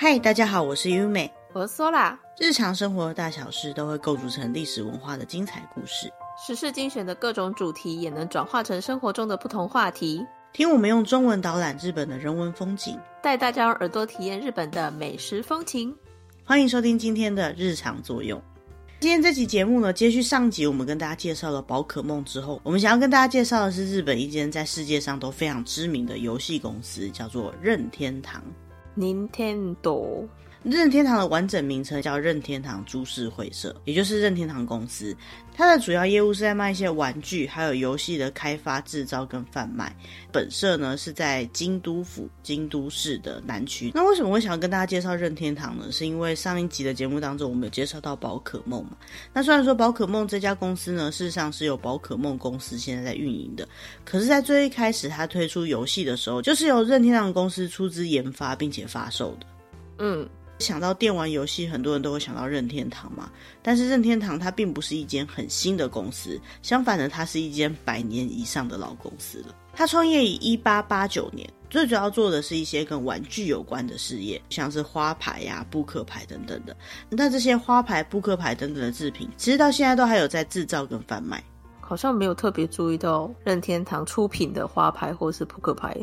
嗨大家好，我是优美，我是苏啦。日常生活的大小事都会构筑成历史文化的精彩故事，时事精选的各种主题也能转化成生活中的不同话题。听我们用中文导览日本的人文风景，带大家用耳朵体验日本的美食风情。欢迎收听今天的日常作用。今天这期节目呢，接续上集我们跟大家介绍了宝可梦之后，我们想要跟大家介绍的是日本一间在世界上都非常知名的游戏公司，叫做任天堂。Nintendo，任天堂的完整名称叫任天堂株式会社，也就是任天堂公司。它的主要业务是在卖一些玩具，还有游戏的开发、制造跟贩卖。本社呢是在京都府京都市的南区。那为什么我想要跟大家介绍任天堂呢？是因为上一集的节目当中，我们有介绍到宝可梦嘛。那虽然说宝可梦这家公司呢，事实上是由宝可梦公司现在在运营的，可是，在最一开始它推出游戏的时候，就是由任天堂公司出资研发并且发售的。嗯。想到电玩游戏，很多人都会想到任天堂嘛。但是任天堂它并不是一间很新的公司，相反的，它是一间百年以上的老公司了。它创业于一八八九年，最主要做的是一些跟玩具有关的事业，像是花牌呀、扑克牌等等的。那这些花牌、扑克牌等等的制品，其实到现在都还有在制造跟贩卖。好像没有特别注意到任天堂出品的花牌或是扑克牌。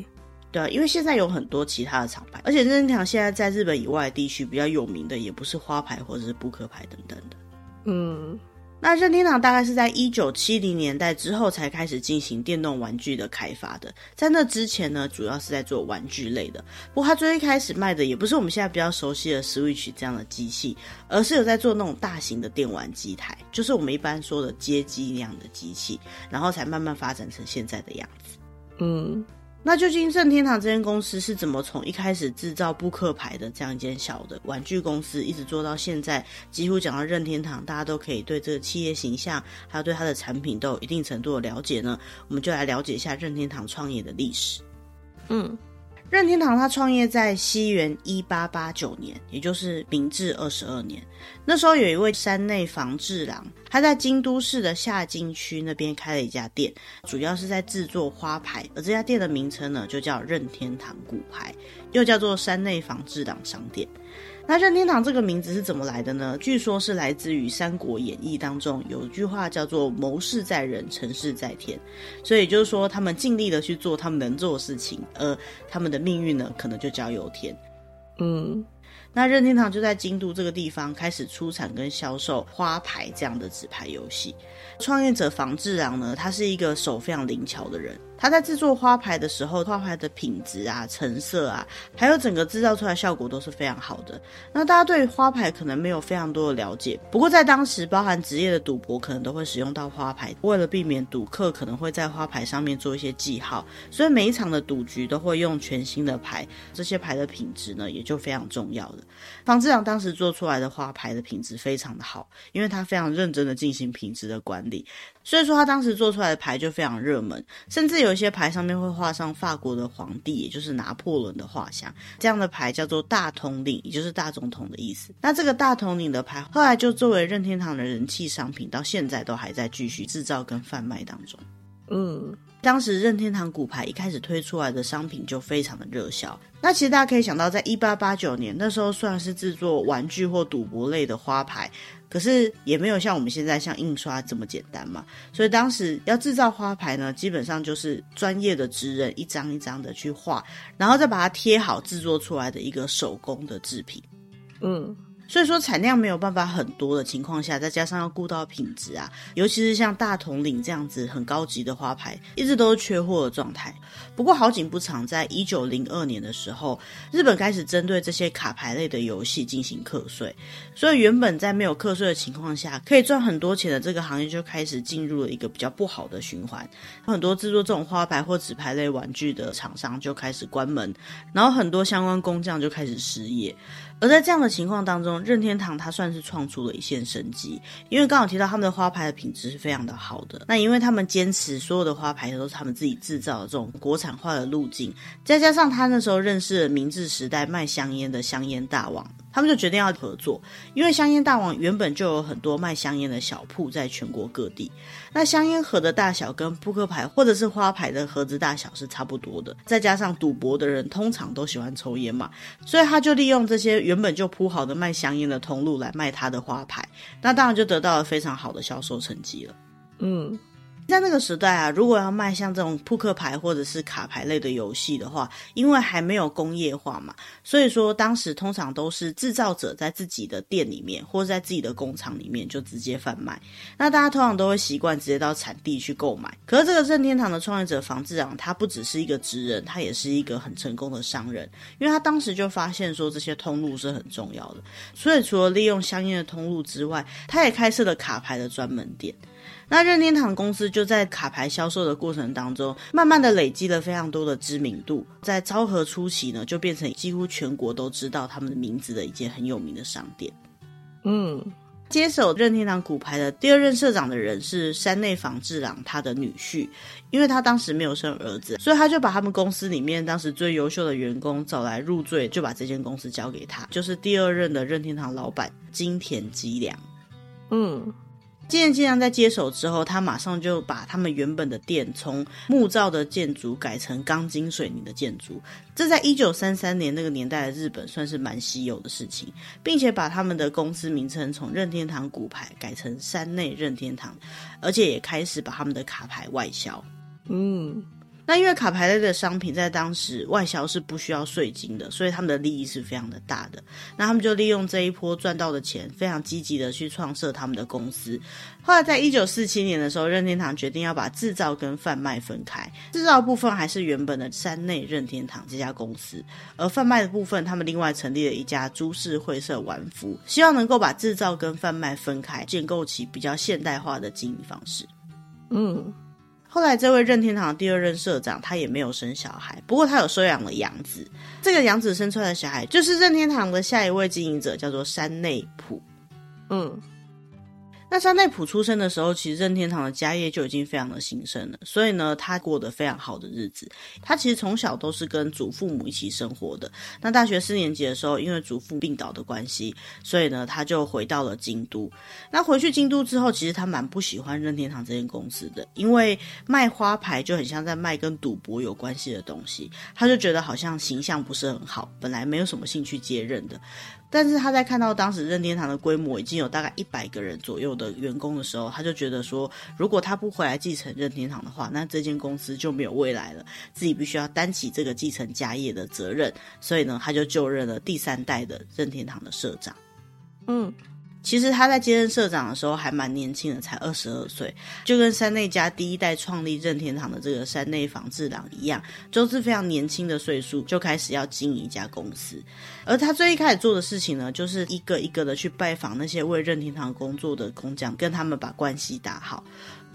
对啊，因为现在有很多其他的厂牌，而且任天堂现在在日本以外的地区比较有名的，也不是花牌或者是扑克牌等等的。嗯，那任天堂大概是在一九七零年代之后才开始进行电动玩具的开发的，在那之前呢，主要是在做玩具类的。不过它最一开始卖的也不是我们现在比较熟悉的 Switch 这样的机器，而是有在做那种大型的电玩机台，就是我们一般说的街机那样的机器，然后才慢慢发展成现在的样子。嗯。那究竟任天堂这间公司是怎么从一开始制造扑克牌的这样一间小的玩具公司，一直做到现在？几乎讲到任天堂，大家都可以对这个企业形象，还有对它的产品都有一定程度的了解呢。我们就来了解一下任天堂创业的历史。嗯。任天堂它创业在西元一八八九年，也就是明治二十二年。那时候有一位山内房治郎，他在京都市的下京区那边开了一家店，主要是在制作花牌。而这家店的名称呢，就叫任天堂骨牌，又叫做山内房治郎商店。那任天堂这个名字是怎么来的呢？据说是来自于《三国演义》当中有一句话叫做“谋事在人，成事在天”，所以就是说他们尽力的去做他们能做的事情，而他们的命运呢，可能就交由天。嗯。那任天堂就在京都这个地方开始出产跟销售花牌这样的纸牌游戏。创业者房治郎呢，他是一个手非常灵巧的人。他在制作花牌的时候，花牌的品质啊、成色啊，还有整个制造出来效果都是非常好的。那大家对花牌可能没有非常多的了解，不过在当时，包含职业的赌博可能都会使用到花牌。为了避免赌客可能会在花牌上面做一些记号，所以每一场的赌局都会用全新的牌。这些牌的品质呢，也就非常重要了。房治郎当时做出来的花牌的品质非常的好，因为他非常认真的进行品质的管理。所以说，他当时做出来的牌就非常热门，甚至有一些牌上面会画上法国的皇帝，也就是拿破仑的画像。这样的牌叫做大统领，也就是大总统的意思。那这个大统领的牌后来就作为任天堂的人气商品，到现在都还在继续制造跟贩卖当中。嗯。当时任天堂骨牌一开始推出来的商品就非常的热销。那其实大家可以想到，在一八八九年那时候，虽然是制作玩具或赌博类的花牌，可是也没有像我们现在像印刷这么简单嘛。所以当时要制造花牌呢，基本上就是专业的职人一张一张的去画，然后再把它贴好，制作出来的一个手工的制品。嗯。所以说产量没有办法很多的情况下，再加上要顾到品质啊，尤其是像大统领这样子很高级的花牌，一直都是缺货的状态。不过好景不长，在一九零二年的时候，日本开始针对这些卡牌类的游戏进行课税，所以原本在没有课税的情况下可以赚很多钱的这个行业就开始进入了一个比较不好的循环。很多制作这种花牌或纸牌类玩具的厂商就开始关门，然后很多相关工匠就开始失业。而在这样的情况当中，任天堂它算是创出了一线生机，因为刚好提到他们的花牌的品质是非常的好的。那因为他们坚持所有的花牌都是他们自己制造的这种国产化的路径，再加上他那时候认识了明治时代卖香烟的香烟大王。他们就决定要合作，因为香烟大王原本就有很多卖香烟的小铺在全国各地。那香烟盒的大小跟扑克牌或者是花牌的盒子大小是差不多的，再加上赌博的人通常都喜欢抽烟嘛，所以他就利用这些原本就铺好的卖香烟的通路来卖他的花牌，那当然就得到了非常好的销售成绩了。嗯。在那个时代啊，如果要卖像这种扑克牌或者是卡牌类的游戏的话，因为还没有工业化嘛，所以说当时通常都是制造者在自己的店里面或者在自己的工厂里面就直接贩卖。那大家通常都会习惯直接到产地去购买。可是这个任天堂的创业者房治郎，他不只是一个职人，他也是一个很成功的商人，因为他当时就发现说这些通路是很重要的，所以除了利用相应的通路之外，他也开设了卡牌的专门店。那任天堂公司就在卡牌销售的过程当中，慢慢的累积了非常多的知名度。在昭和初期呢，就变成几乎全国都知道他们的名字的一间很有名的商店。嗯，接手任天堂骨牌的第二任社长的人是山内房治郎，他的女婿。因为他当时没有生儿子，所以他就把他们公司里面当时最优秀的员工找来入赘，就把这间公司交给他，就是第二任的任天堂老板金田吉良。嗯。金田基良在接手之后，他马上就把他们原本的店从木造的建筑改成钢筋水泥的建筑，这在一九三三年那个年代的日本算是蛮稀有的事情，并且把他们的公司名称从任天堂骨牌改成山内任天堂，而且也开始把他们的卡牌外销。嗯。那因为卡牌类的商品在当时外销是不需要税金的，所以他们的利益是非常的大的。那他们就利用这一波赚到的钱，非常积极的去创设他们的公司。后来在一九四七年的时候，任天堂决定要把制造跟贩卖分开，制造部分还是原本的山内任天堂这家公司，而贩卖的部分，他们另外成立了一家株式会社玩福，希望能够把制造跟贩卖分开，建构起比较现代化的经营方式。嗯。后来，这位任天堂第二任社长，他也没有生小孩，不过他有收养了养子。这个养子生出来的小孩，就是任天堂的下一位经营者，叫做山内普。嗯。那山内溥出生的时候，其实任天堂的家业就已经非常的兴盛了，所以呢，他过得非常好的日子。他其实从小都是跟祖父母一起生活的。那大学四年级的时候，因为祖父病倒的关系，所以呢，他就回到了京都。那回去京都之后，其实他蛮不喜欢任天堂这间公司的，因为卖花牌就很像在卖跟赌博有关系的东西，他就觉得好像形象不是很好，本来没有什么兴趣接任的。但是他在看到当时任天堂的规模已经有大概一百个人左右的员工的时候，他就觉得说，如果他不回来继承任天堂的话，那这间公司就没有未来了，自己必须要担起这个继承家业的责任。所以呢，他就就任了第三代的任天堂的社长。嗯。其实他在接任社长的时候还蛮年轻的，才二十二岁，就跟山内家第一代创立任天堂的这个山内房治郎一样，都是非常年轻的岁数就开始要经营一家公司。而他最一开始做的事情呢，就是一个一个的去拜访那些为任天堂工作的工匠，跟他们把关系打好。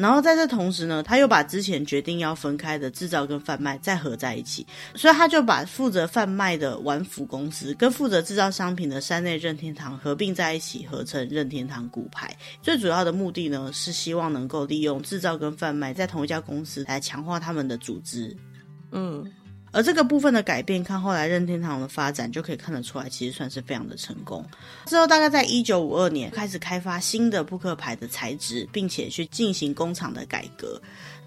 然后在这同时呢，他又把之前决定要分开的制造跟贩卖再合在一起，所以他就把负责贩卖的丸福公司跟负责制造商品的山内任天堂合并在一起，合成任天堂骨牌。最主要的目的呢，是希望能够利用制造跟贩卖在同一家公司来强化他们的组织。嗯。而这个部分的改变，看后来任天堂的发展就可以看得出来，其实算是非常的成功。之后大概在一九五二年开始开发新的扑克牌的材质，并且去进行工厂的改革。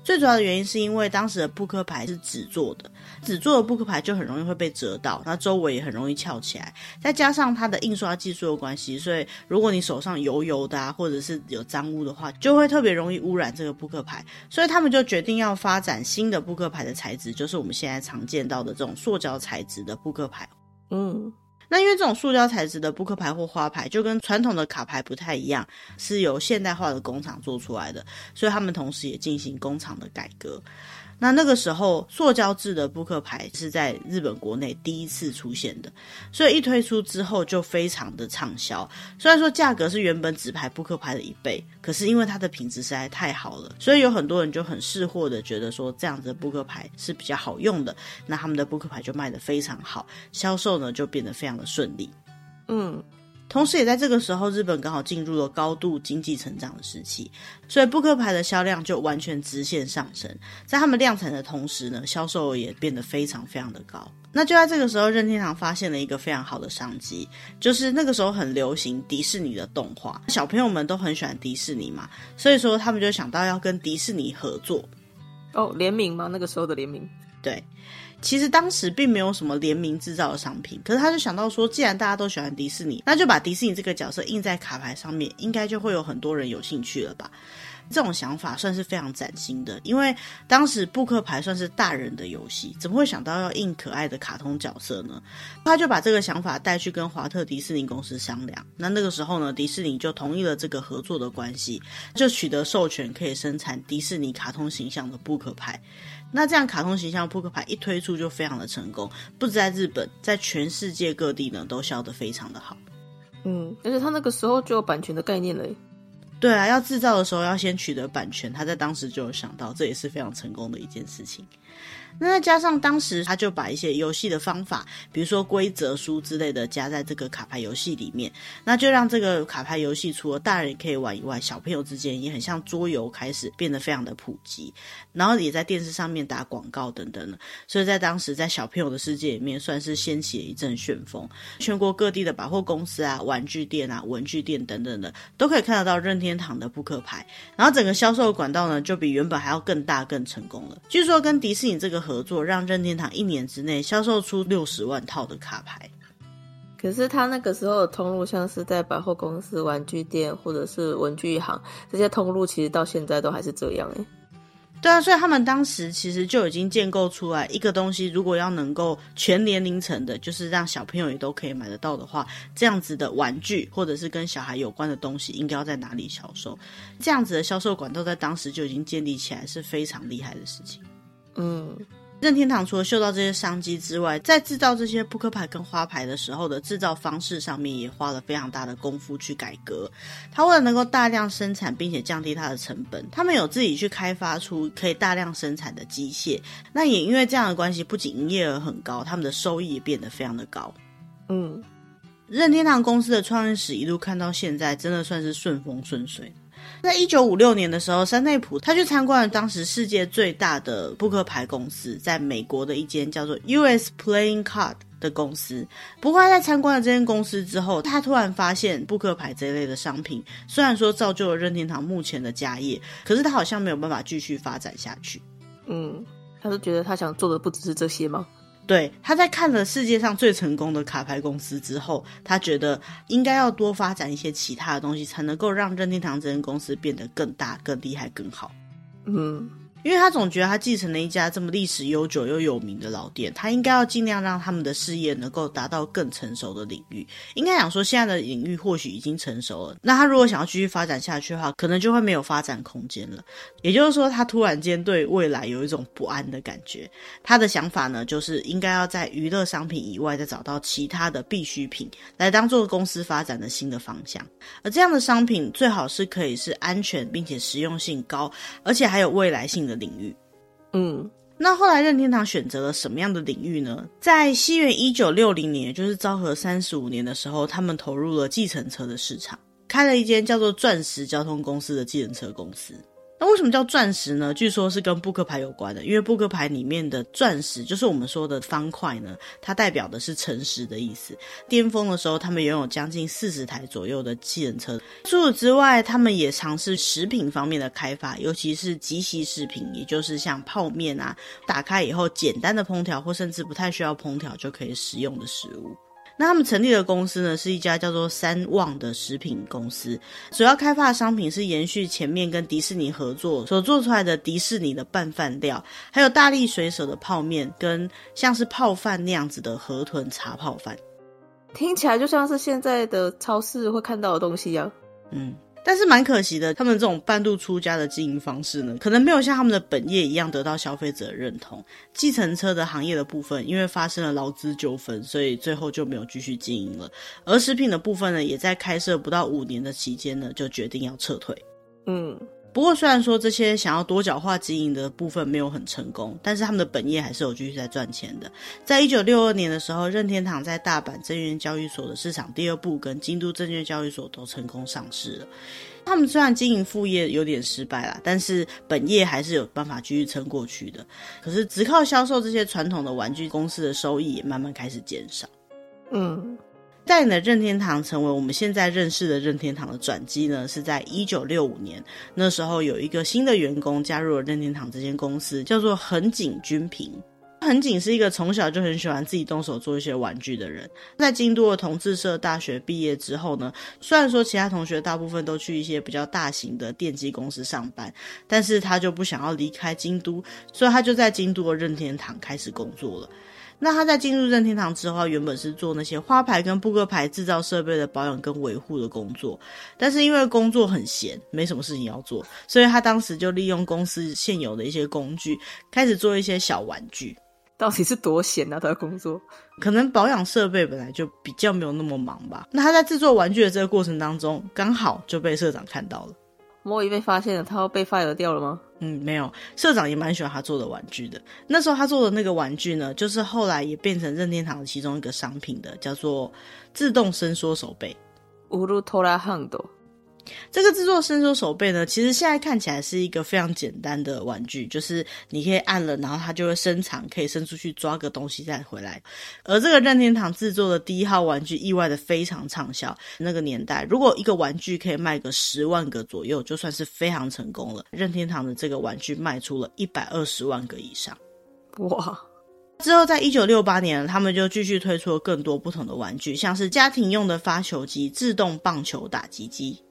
最主要的原因是因为当时的扑克牌是纸做的，纸做的扑克牌就很容易会被折到，那周围也很容易翘起来。再加上它的印刷技术的关系，所以如果你手上油油的啊，或者是有脏污的话，就会特别容易污染这个扑克牌。所以他们就决定要发展新的扑克牌的材质，就是我们现在常见到的这种塑胶材质的扑克牌。嗯。那因为这种塑胶材质的扑克牌或花牌，就跟传统的卡牌不太一样，是由现代化的工厂做出来的，所以他们同时也进行工厂的改革。那那个时候，塑胶制的扑克牌是在日本国内第一次出现的，所以一推出之后就非常的畅销。虽然说价格是原本纸牌扑克牌的一倍，可是因为它的品质实在太好了，所以有很多人就很识货的觉得说这样子的扑克牌是比较好用的，那他们的扑克牌就卖得非常好，销售呢就变得非常的顺利。嗯。同时也在这个时候，日本刚好进入了高度经济成长的时期，所以扑克牌的销量就完全直线上升。在他们量产的同时呢，销售额也变得非常非常的高。那就在这个时候，任天堂发现了一个非常好的商机，就是那个时候很流行迪士尼的动画，小朋友们都很喜欢迪士尼嘛，所以说他们就想到要跟迪士尼合作。哦，联名吗？那个时候的联名？对，其实当时并没有什么联名制造的商品，可是他就想到说，既然大家都喜欢迪士尼，那就把迪士尼这个角色印在卡牌上面，应该就会有很多人有兴趣了吧。这种想法算是非常崭新的，因为当时扑克牌算是大人的游戏，怎么会想到要印可爱的卡通角色呢？他就把这个想法带去跟华特迪士尼公司商量。那那个时候呢，迪士尼就同意了这个合作的关系，就取得授权，可以生产迪士尼卡通形象的扑克牌。那这样卡通形象扑克牌一推出就非常的成功，不止在日本，在全世界各地呢都销得非常的好。嗯，而且他那个时候就有版权的概念了。对啊，要制造的时候要先取得版权，他在当时就有想到，这也是非常成功的一件事情。那再加上当时他就把一些游戏的方法，比如说规则书之类的加在这个卡牌游戏里面，那就让这个卡牌游戏除了大人可以玩以外，小朋友之间也很像桌游，开始变得非常的普及，然后也在电视上面打广告等等的，所以在当时在小朋友的世界里面算是掀起了一阵旋风，全国各地的百货公司啊、玩具店啊、文具店等等的都可以看得到任天堂的扑克牌，然后整个销售管道呢就比原本还要更大更成功了。据说跟迪士尼这个合作让任天堂一年之内销售出六十万套的卡牌，可是他那个时候的通路，像是在百货公司、玩具店或者是文具行这些通路，其实到现在都还是这样哎。对啊，所以他们当时其实就已经建构出来一个东西，如果要能够全年龄层的，就是让小朋友也都可以买得到的话，这样子的玩具或者是跟小孩有关的东西，应该要在哪里销售？这样子的销售管道在当时就已经建立起来，是非常厉害的事情。嗯。任天堂除了嗅到这些商机之外，在制造这些扑克牌跟花牌的时候的制造方式上面，也花了非常大的功夫去改革。他为了能够大量生产，并且降低它的成本，他们有自己去开发出可以大量生产的机械。那也因为这样的关系，不仅营业额很高，他们的收益也变得非常的高。嗯，任天堂公司的创业史一路看到现在，真的算是顺风顺水。在一九五六年的时候，山内溥他去参观了当时世界最大的扑克牌公司，在美国的一间叫做 US Playing Card 的公司。不过，他在参观了这间公司之后，他突然发现扑克牌这一类的商品，虽然说造就了任天堂目前的家业，可是他好像没有办法继续发展下去。嗯，他是觉得他想做的不只是这些吗？对，他在看了世界上最成功的卡牌公司之后，他觉得应该要多发展一些其他的东西，才能够让任天堂这间公司变得更大、更厉害、更好。嗯。因为他总觉得他继承了一家这么历史悠久又有名的老店，他应该要尽量让他们的事业能够达到更成熟的领域。应该讲说，现在的领域或许已经成熟了，那他如果想要继续发展下去的话，可能就会没有发展空间了。也就是说，他突然间对未来有一种不安的感觉。他的想法呢，就是应该要在娱乐商品以外再找到其他的必需品，来当做公司发展的新的方向。而这样的商品最好是可以是安全并且实用性高，而且还有未来性的的领域，嗯，那后来任天堂选择了什么样的领域呢？在西元一九六零年，也就是昭和三十五年的时候，他们投入了计程车的市场，开了一间叫做钻石交通公司的计程车公司。那为什么叫钻石呢？据说是跟扑克牌有关的，因为扑克牌里面的钻石就是我们说的方块呢，它代表的是诚实的意思。巅峰的时候，他们拥有将近四十台左右的计程车。除此之外，他们也尝试食品方面的开发，尤其是即席食品，也就是像泡面啊，打开以后简单的烹调，或甚至不太需要烹调就可以食用的食物。那他们成立的公司呢，是一家叫做三旺的食品公司，主要开发的商品是延续前面跟迪士尼合作所做出来的迪士尼的拌饭料，还有大力水手的泡面，跟像是泡饭那样子的河豚茶泡饭，听起来就像是现在的超市会看到的东西一样。嗯。但是蛮可惜的，他们这种半路出家的经营方式呢，可能没有像他们的本业一样得到消费者的认同。计程车的行业的部分，因为发生了劳资纠纷，所以最后就没有继续经营了。而食品的部分呢，也在开设不到五年的期间呢，就决定要撤退。嗯，不过，虽然说这些想要多角化经营的部分没有很成功，但是他们的本业还是有继续在赚钱的。在一九六二年的时候，任天堂在大阪证券交易所的市场第二部跟京都证券交易所都成功上市了。他们虽然经营副业有点失败啦，但是本业还是有办法继续撑过去的。可是只靠销售这些传统的玩具公司的收益也慢慢开始减少。嗯。带领的任天堂成为我们现在认识的任天堂的转机呢，是在一九六五年。那时候有一个新的员工加入了任天堂这间公司，叫做横井军平。横井是一个从小就很喜欢自己动手做一些玩具的人。在京都的同志社大学毕业之后呢，虽然说其他同学大部分都去一些比较大型的电机公司上班，但是他就不想要离开京都，所以他就在京都的任天堂开始工作了。那他在进入任天堂之后，原本是做那些花牌跟扑克牌制造设备的保养跟维护的工作，但是因为工作很闲，没什么事情要做，所以他当时就利用公司现有的一些工具，开始做一些小玩具。到底是多闲啊？他的工作可能保养设备本来就比较没有那么忙吧。那他在制作玩具的这个过程当中，刚好就被社长看到了。莫伊被发现了，他要被 fire 掉了吗？嗯，没有，社长也蛮喜欢他做的玩具的。那时候他做的那个玩具呢，就是后来也变成任天堂的其中一个商品的，叫做自动伸缩手背。乌鲁托拉汉多。这个制作伸缩手背呢，其实现在看起来是一个非常简单的玩具，就是你可以按了，然后它就会伸长，可以伸出去抓个东西再回来。而这个任天堂制作的第一号玩具，意外的非常畅销。那个年代，如果一个玩具可以卖个十万个左右，就算是非常成功了。任天堂的这个玩具卖出了一百二十万个以上，哇！之后在一九六八年，他们就继续推出了更多不同的玩具，像是家庭用的发球机、自动棒球打击机。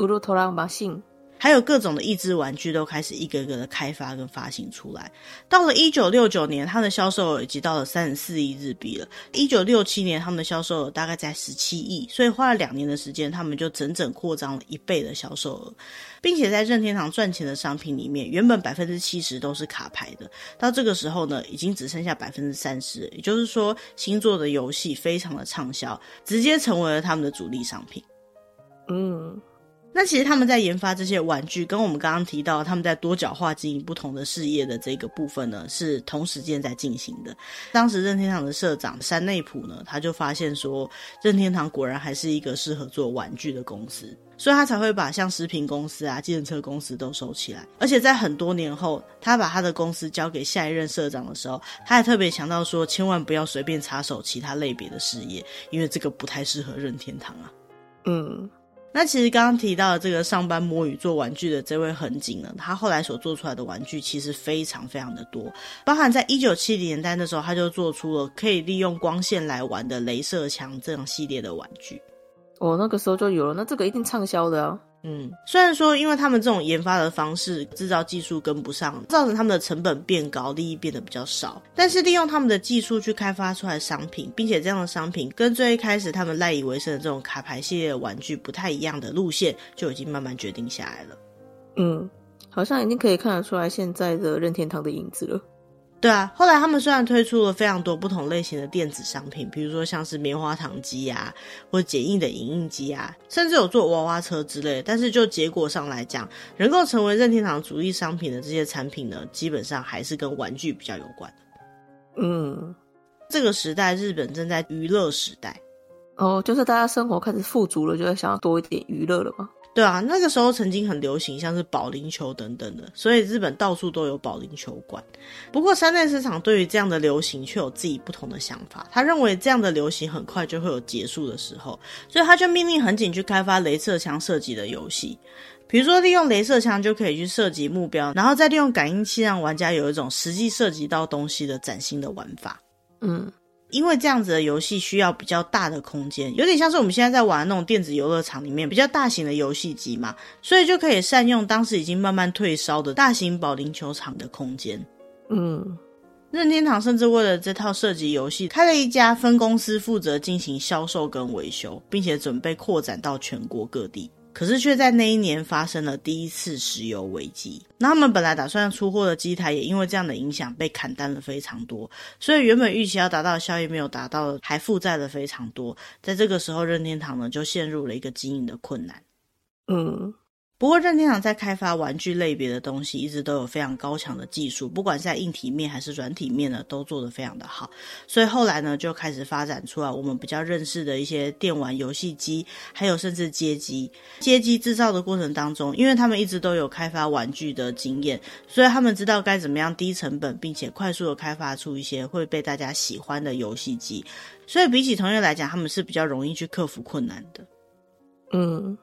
乌鲁托拉马信，还有各种的益智玩具都开始一个个的开发跟发行出来。到了一九六九年，它的销售额已经到了三十四亿日币了。一九六七年，他们的销售额大概在十七亿，所以花了两年的时间，他们就整整扩张了一倍的销售额，并且在任天堂赚钱的商品里面，原本百分之七十都是卡牌的，到这个时候呢，已经只剩下百分之三十。也就是说，星座的游戏非常的畅销，直接成为了他们的主力商品。嗯。那其实他们在研发这些玩具，跟我们刚刚提到他们在多角化经营不同的事业的这个部分呢，是同时间在进行的。当时任天堂的社长山内溥呢，他就发现说，任天堂果然还是一个适合做玩具的公司，所以他才会把像食品公司啊、计程车公司都收起来。而且在很多年后，他把他的公司交给下一任社长的时候，他还特别强调说，千万不要随便插手其他类别的事业，因为这个不太适合任天堂啊。嗯。那其实刚刚提到的这个上班摸鱼做玩具的这位横井呢，他后来所做出来的玩具其实非常非常的多，包含在一九七零年代的时候，他就做出了可以利用光线来玩的镭射枪这样系列的玩具。哦，那个时候就有了，那这个一定畅销的啊。嗯，虽然说因为他们这种研发的方式，制造技术跟不上，造成他们的成本变高，利益变得比较少。但是利用他们的技术去开发出来的商品，并且这样的商品跟最一开始他们赖以为生的这种卡牌系列的玩具不太一样的路线，就已经慢慢决定下来了。嗯，好像已经可以看得出来现在的任天堂的影子了。对啊，后来他们虽然推出了非常多不同类型的电子商品，比如说像是棉花糖机啊，或者简易的影印机啊，甚至有做娃娃车之类，但是就结果上来讲，能够成为任天堂主力商品的这些产品呢，基本上还是跟玩具比较有关。嗯，这个时代日本正在娱乐时代，哦，就是大家生活开始富足了，就会想要多一点娱乐了吗？对啊，那个时候曾经很流行，像是保龄球等等的，所以日本到处都有保龄球馆。不过山内市场对于这样的流行却有自己不同的想法，他认为这样的流行很快就会有结束的时候，所以他就命令横井去开发镭射枪射击的游戏，比如说利用镭射枪就可以去射击目标，然后再利用感应器让玩家有一种实际射击到东西的崭新的玩法。嗯。因为这样子的游戏需要比较大的空间，有点像是我们现在在玩的那种电子游乐场里面比较大型的游戏机嘛，所以就可以善用当时已经慢慢退烧的大型保龄球场的空间。嗯，任天堂甚至为了这套射击游戏，开了一家分公司负责进行销售跟维修，并且准备扩展到全国各地。可是却在那一年发生了第一次石油危机，那他们本来打算出货的机台也因为这样的影响被砍单了非常多，所以原本预期要达到的效益没有达到，还负债了非常多。在这个时候，任天堂呢就陷入了一个经营的困难。嗯，不过任天堂在开发玩具类别的东西，一直都有非常高强的技术，不管是在硬体面还是软体面呢，都做得非常的好。所以后来呢，就开始发展出来我们比较认识的一些电玩游戏机，还有甚至街机。街机制造的过程当中，因为他们一直都有开发玩具的经验，所以他们知道该怎么样低成本并且快速的开发出一些会被大家喜欢的游戏机。所以比起同业来讲，他们是比较容易去克服困难的。嗯。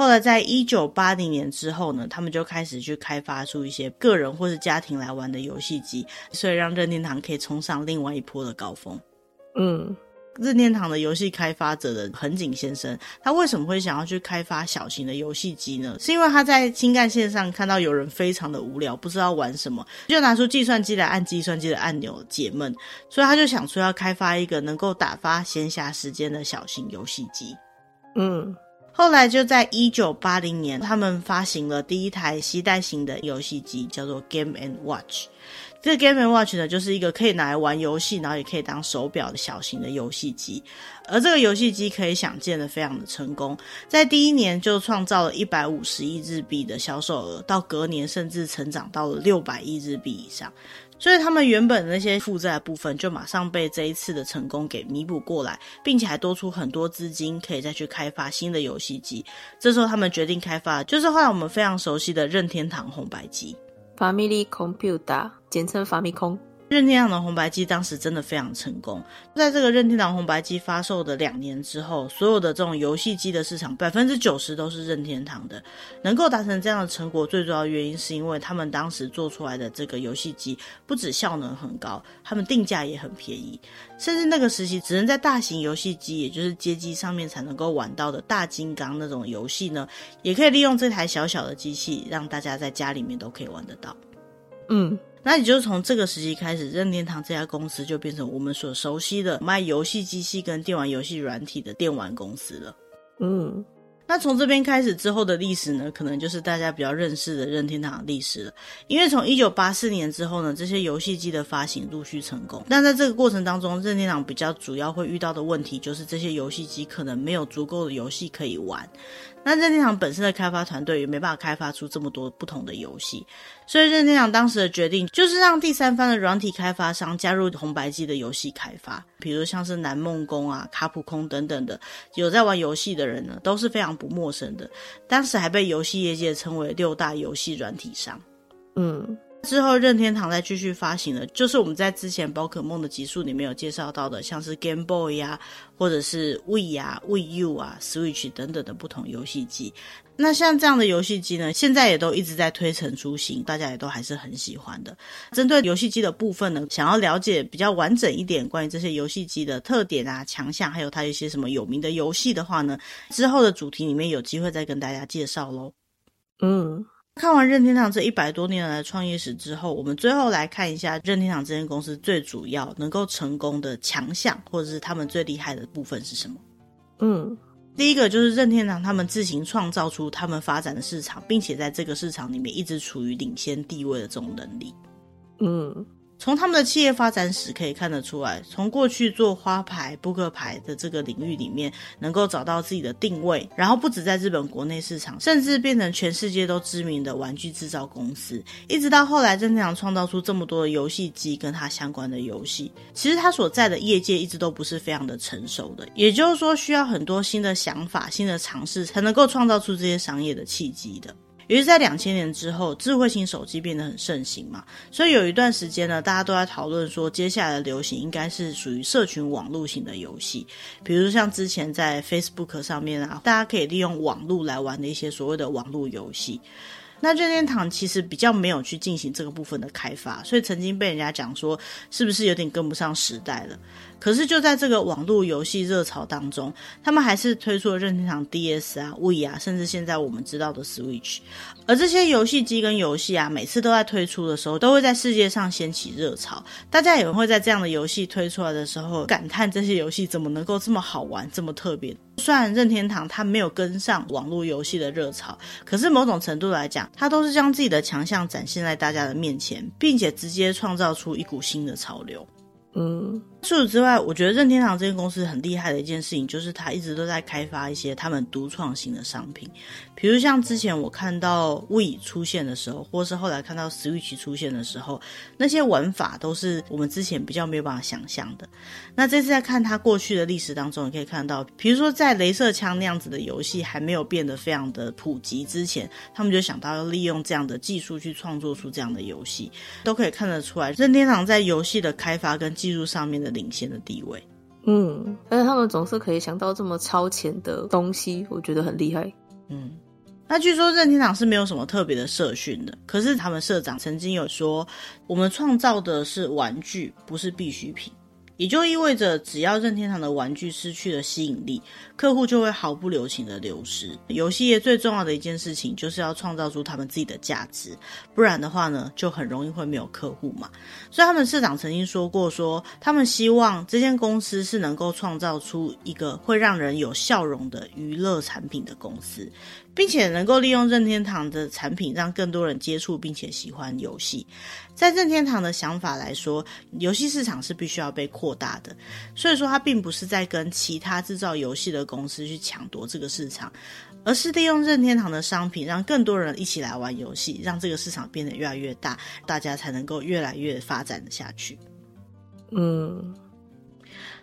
后来，在一九八零年之后呢，他们就开始去开发出一些个人或是家庭来玩的游戏机，所以让任天堂可以冲上另外一波的高峰。嗯，任天堂的游戏开发者的横井先生，他为什么会想要去开发小型的游戏机呢？是因为他在新干线上看到有人非常的无聊，不知道玩什么，就拿出计算机来按计算机的按钮解闷，所以他就想说要开发一个能够打发闲暇时间的小型游戏机。嗯。后来就在一九八零年，他们发行了第一台携带型的游戏机，叫做 Game and Watch。这个 Game and Watch 呢，就是一个可以拿来玩游戏，然后也可以当手表的小型的游戏机。而这个游戏机可以想见的非常的成功，在第一年就创造了一百五十亿日币的销售额，到隔年甚至成长到了六百亿日币以上。所以他们原本那些负债部分，就马上被这一次的成功给弥补过来，并且还多出很多资金，可以再去开发新的游戏机。这时候他们决定开发，就是后来我们非常熟悉的任天堂红白机 （Family Computer），简称 Famicom。任天堂的红白机当时真的非常成功，在这个任天堂红白机发售的两年之后，所有的这种游戏机的市场百分之九十都是任天堂的。能够达成这样的成果，最主要的原因是因为他们当时做出来的这个游戏机不止效能很高，他们定价也很便宜，甚至那个时期只能在大型游戏机，也就是街机上面才能够玩到的大金刚那种游戏呢，也可以利用这台小小的机器，让大家在家里面都可以玩得到。嗯。那也就是从这个时期开始，任天堂这家公司就变成我们所熟悉的卖游戏机器跟电玩游戏软体的电玩公司了。嗯。那从这边开始之后的历史呢，可能就是大家比较认识的任天堂历史了。因为从一九八四年之后呢，这些游戏机的发行陆续成功。但在这个过程当中，任天堂比较主要会遇到的问题就是这些游戏机可能没有足够的游戏可以玩。那任天堂本身的开发团队也没办法开发出这么多不同的游戏，所以任天堂当时的决定就是让第三方的软体开发商加入红白机的游戏开发，比如像是南梦宫啊、卡普空等等的，有在玩游戏的人呢都是非常不陌生的。当时还被游戏业界称为六大游戏软体商。嗯。之后，任天堂再继续发行的，就是我们在之前宝可梦的集数里面有介绍到的，像是 Game Boy 呀、或者是 Wii 啊、Wii U 啊、Switch 等等的不同游戏机。那像这样的游戏机呢，现在也都一直在推陈出新，大家也都还是很喜欢的。针对游戏机的部分呢，想要了解比较完整一点关于这些游戏机的特点啊、强项，还有它一些什么有名的游戏的话呢，之后的主题里面有机会再跟大家介绍喽。嗯。看完任天堂这一百多年来的创业史之后，我们最后来看一下任天堂这间公司最主要能够成功的强项，或者是他们最厉害的部分是什么？嗯，第一个就是任天堂他们自行创造出他们发展的市场，并且在这个市场里面一直处于领先地位的这种能力。嗯。从他们的企业发展史可以看得出来，从过去做花牌、扑克牌的这个领域里面，能够找到自己的定位，然后不止在日本国内市场，甚至变成全世界都知名的玩具制造公司。一直到后来，任天堂创造出这么多的游戏机跟它相关的游戏，其实它所在的业界一直都不是非常的成熟的，也就是说，需要很多新的想法、新的尝试，才能够创造出这些商业的契机的。于是，在两千年之后，智慧型手机变得很盛行嘛，所以有一段时间呢，大家都在讨论说，接下来的流行应该是属于社群网络型的游戏，比如像之前在 Facebook 上面啊，大家可以利用网络来玩的一些所谓的网络游戏。那任天堂其实比较没有去进行这个部分的开发，所以曾经被人家讲说，是不是有点跟不上时代了？可是就在这个网络游戏热潮当中，他们还是推出了任天堂 DS 啊、Wii 啊，甚至现在我们知道的 Switch。而这些游戏机跟游戏啊，每次都在推出的时候，都会在世界上掀起热潮。大家也会在这样的游戏推出来的时候，感叹这些游戏怎么能够这么好玩、这么特别。虽然任天堂它没有跟上网络游戏的热潮，可是某种程度来讲，它都是将自己的强项展现在大家的面前，并且直接创造出一股新的潮流。嗯。除此之外，我觉得任天堂这间公司很厉害的一件事情，就是它一直都在开发一些他们独创型的商品。比如像之前我看到 w i 出现的时候，或是后来看到 Switch 出现的时候，那些玩法都是我们之前比较没有办法想象的。那这次在看它过去的历史当中，你可以看到，比如说在镭射枪那样子的游戏还没有变得非常的普及之前，他们就想到要利用这样的技术去创作出这样的游戏，都可以看得出来，任天堂在游戏的开发跟技术上面的。领先的地位，嗯，但是他们总是可以想到这么超前的东西，我觉得很厉害。嗯，那据说任天堂是没有什么特别的社训的，可是他们社长曾经有说，我们创造的是玩具，不是必需品。也就意味着，只要任天堂的玩具失去了吸引力，客户就会毫不留情的流失。游戏业最重要的一件事情，就是要创造出他们自己的价值，不然的话呢，就很容易会没有客户嘛。所以他们社长曾经说过说，说他们希望这间公司是能够创造出一个会让人有笑容的娱乐产品的公司。并且能够利用任天堂的产品，让更多人接触并且喜欢游戏。在任天堂的想法来说，游戏市场是必须要被扩大的。所以说，它并不是在跟其他制造游戏的公司去抢夺这个市场，而是利用任天堂的商品，让更多人一起来玩游戏，让这个市场变得越来越大，大家才能够越来越发展下去。嗯。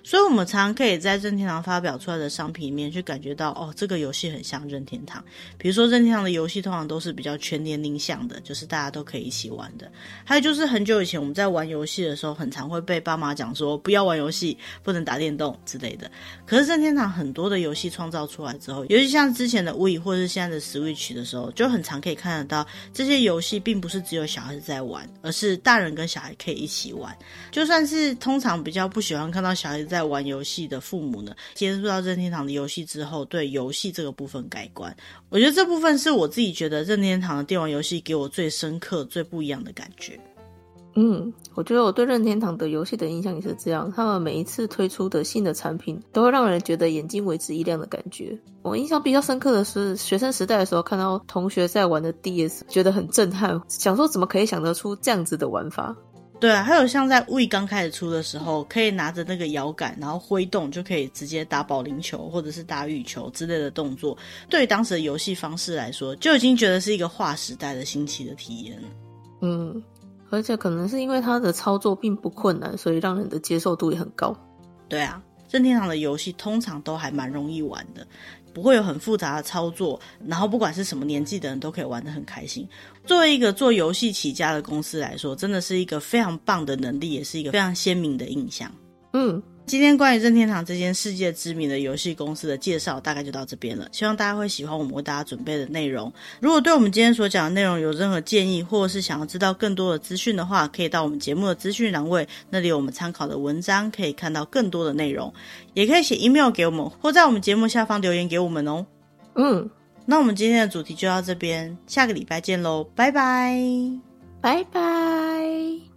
所以，我们常可以在任天堂发表出来的商品里面去感觉到，哦，这个游戏很像任天堂。比如说，任天堂的游戏通常都是比较全年龄向的，就是大家都可以一起玩的。还有就是很久以前我们在玩游戏的时候，很常会被爸妈讲说不要玩游戏，不能打电动之类的。可是任天堂很多的游戏创造出来之后，尤其像之前的 Wii 或者是现在的 Switch 的时候，就很常可以看得到这些游戏并不是只有小孩子在玩，而是大人跟小孩可以一起玩。就算是通常比较不喜欢看到小孩子在。在玩游戏的父母呢，接触到任天堂的游戏之后，对游戏这个部分改观。我觉得这部分是我自己觉得任天堂的电玩游戏给我最深刻、最不一样的感觉。嗯，我觉得我对任天堂的游戏的印象也是这样。他们每一次推出的新的产品，都会让人觉得眼睛为之一亮的感觉。我印象比较深刻的是学生时代的时候，看到同学在玩的 DS，觉得很震撼，想说怎么可以想得出这样子的玩法。对啊，还有像在 Wii 刚开始出的时候，可以拿着那个摇杆，然后挥动就可以直接打保龄球或者是打羽球之类的动作。对于当时的游戏方式来说，就已经觉得是一个划时代的新奇的体验。嗯，而且可能是因为它的操作并不困难，所以让人的接受度也很高。对啊，任天堂的游戏通常都还蛮容易玩的。不会有很复杂的操作，然后不管是什么年纪的人都可以玩得很开心。作为一个做游戏起家的公司来说，真的是一个非常棒的能力，也是一个非常鲜明的印象。嗯。今天关于任天堂这间世界知名的游戏公司的介绍，大概就到这边了。希望大家会喜欢我们为大家准备的内容。如果对我们今天所讲的内容有任何建议，或者是想要知道更多的资讯的话，可以到我们节目的资讯栏位，那里有我们参考的文章，可以看到更多的内容。也可以写 email 给我们，或在我们节目下方留言给我们哦。嗯，那我们今天的主题就到这边，下个礼拜见喽，拜拜，拜拜。